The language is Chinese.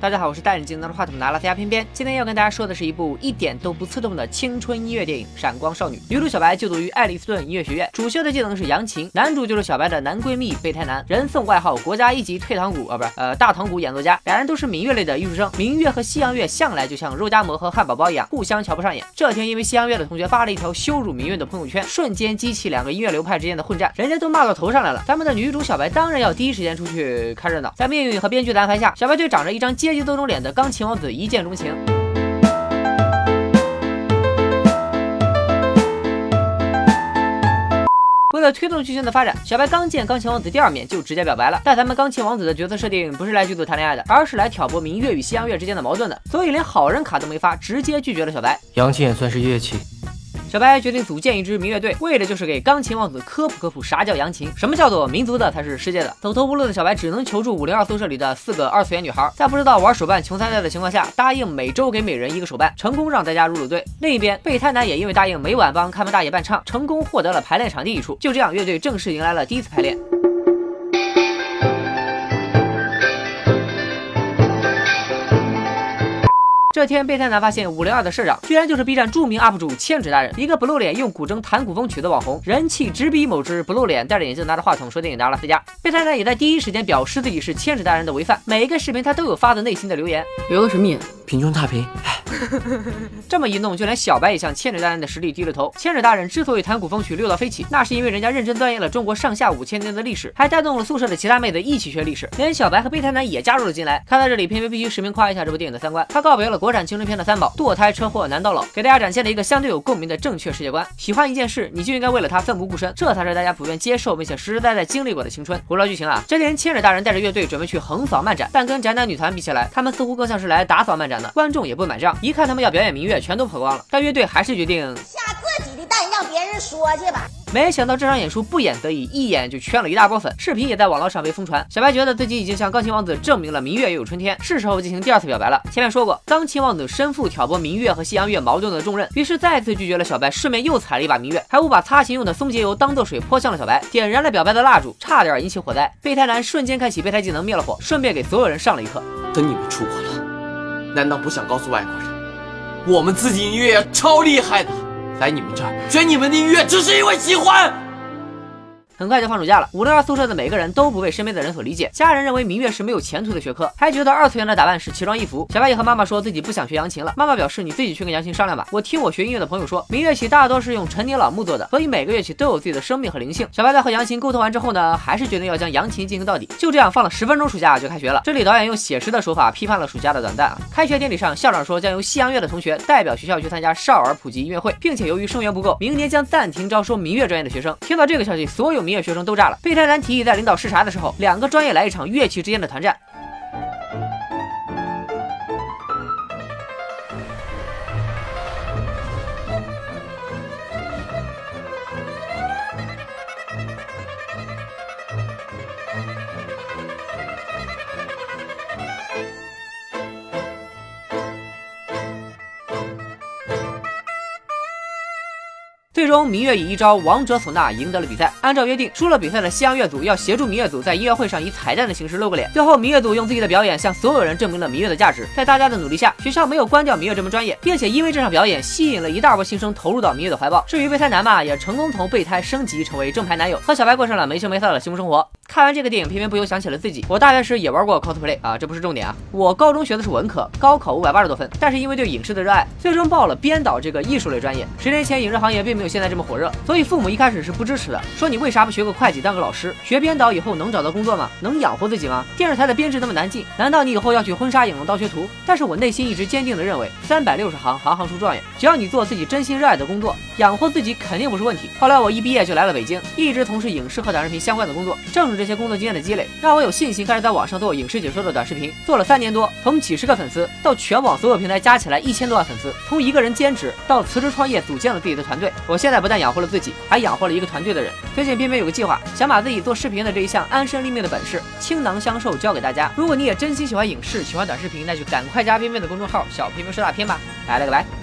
大家好，我是戴眼镜拿着话筒的阿拉斯加偏偏。今天要跟大家说的是一部一点都不刺痛的青春音乐电影《闪光少女》。女主小白就读于爱丽斯顿音乐学院，主修的技能是扬琴。男主就是小白的男闺蜜备胎男，人送外号国家一级退堂鼓啊，不是呃大堂鼓演奏家。俩人都是民乐类的艺术生，民乐和西洋乐向来就像肉夹馍和汉堡包一样，互相瞧不上眼。这天因为西洋乐的同学发了一条羞辱民乐的朋友圈，瞬间激起两个音乐流派之间的混战，人家都骂到头上来了。咱们的女主小白当然要第一时间出去看热闹。在命运和编剧的安排下，小白对长着一张阶级斗争脸的钢琴王子一见钟情。为了推动剧情的发展，小白刚见钢琴王子第二面就直接表白了。但咱们钢琴王子的角色设定不是来剧组谈恋爱的，而是来挑拨明月与西洋乐之间的矛盾的，所以连好人卡都没发，直接拒绝了小白。扬琴也算是乐器。小白决定组建一支民乐队，为的就是给钢琴王子科普科普啥叫扬琴，什么叫做民族的才是世界的。走投无路的小白只能求助五零二宿舍里的四个二次元女孩，在不知道玩手办穷三代的情况下，答应每周给每人一个手办，成功让大家入了队。另一边，备胎男也因为答应每晚帮看门大爷伴唱，成功获得了排练场地一处。就这样，乐队正式迎来了第一次排练。这天，备胎男发现五零二的社长居然就是 B 站著名 UP 主千纸大人，一个不露脸用古筝弹古风曲的网红，人气直逼某只不露脸戴着眼镜拿着话筒说电影的阿拉斯加。备胎男也在第一时间表示自己是千纸大人的违犯，每一个视频他都有发自内心的留言，留的什么言？贫穷差评。这么一弄，就连小白也向千纸大人的实力低了头。千纸大人之所以弹古风曲六到飞起，那是因为人家认真钻研了中国上下五千年的历史，还带动了宿舍的其他妹子一起学历史，连小白和备胎男也加入了进来。看到这里，偏偏必须实名夸一下这部电影的三观，他告别了国产青春片的三宝：堕胎、车祸、男到老，给大家展现了一个相对有共鸣的正确世界观。喜欢一件事，你就应该为了他奋不顾身，这才是大家普遍接受并且实实在在经历过的青春。回到剧情啊，这天千纸大人带着乐队准备去横扫漫展，但跟宅男女团比起来，他们似乎更像是来打扫漫展的，观众也不买账。一看他们要表演民乐，全都跑光了。但乐队还是决定下自己的蛋，让别人说去吧。没想到这场演出不演则已，一演就圈了一大波粉，视频也在网络上被疯传。小白觉得自己已经向钢琴王子证明了民乐也有春天，是时候进行第二次表白了。前面说过，钢琴王子身负挑拨民乐和西洋乐矛盾的重任，于是再次拒绝了小白，顺便又踩了一把民乐，还误把擦琴用的松节油当做水泼向了小白，点燃了表白的蜡烛，差点引起火灾。备胎男瞬间开启备胎技能灭了火，顺便给所有人上了一课。等你们出国了，难道不想告诉外国人，我们自己音乐超厉害的？来你们这儿学你们的音乐，只是因为喜欢。很快就放暑假了，五零二宿舍的每个人都不被身边的人所理解。家人认为民乐是没有前途的学科，还觉得二次元的打扮是奇装异服。小白也和妈妈说自己不想学扬琴了，妈妈表示你自己去跟杨琴商量吧。我听我学音乐的朋友说，民乐器大多是用陈年老木做的，所以每个乐器都有自己的生命和灵性。小白在和杨琴沟通完之后呢，还是决定要将扬琴进行到底。就这样放了十分钟，暑假就开学了。这里导演用写实的手法批判了暑假的短暂啊。开学典礼上，校长说将由西洋乐的同学代表学校去参加少儿普及音乐会，并且由于生源不够，明年将暂停招收民乐专业的学生。听到这个消息，所有音乐学生都炸了。备胎男提议在领导视察的时候，两个专业来一场乐器之间的团战。最终，明月以一招王者唢呐赢得了比赛。按照约定，输了比赛的西洋乐组要协助明月组在音乐会上以彩蛋的形式露个脸。最后，明月组用自己的表演向所有人证明了明月的价值。在大家的努力下，学校没有关掉明月这门专业，并且因为这场表演吸引了一大波新生投入到明月的怀抱。至于备胎男嘛，也成功从备胎升级成为正牌男友，和小白过上了没羞没臊的幸福生活。看完这个电影，偏偏不由想起了自己。我大学时也玩过 cosplay 啊，这不是重点啊。我高中学的是文科，高考五百八十多分，但是因为对影视的热爱，最终报了编导这个艺术类专业。十年前，影视行业并没有现在这么火热，所以父母一开始是不支持的，说你为啥不学个会计当个老师？学编导以后能找到工作吗？能养活自己吗？电视台的编制那么难进，难道你以后要去婚纱影楼当学徒？但是我内心一直坚定的认为，三百六十行，行行出状元。只要你做自己真心热爱的工作，养活自己肯定不是问题。后来我一毕业就来了北京，一直从事影视和短视频相关的工作。正是这些工作经验的积累。让我有信心开始在网上做影视解说的短视频，做了三年多，从几十个粉丝到全网所有平台加起来一千多万粉丝，从一个人兼职到辞职创业，组建了自己的团队。我现在不但养活了自己，还养活了一个团队的人。最近偏偏有个计划，想把自己做视频的这一项安身立命的本事倾囊相授，教给大家。如果你也真心喜欢影视，喜欢短视频，那就赶快加偏偏的公众号“小偏偏说大片”吧。拜了个拜。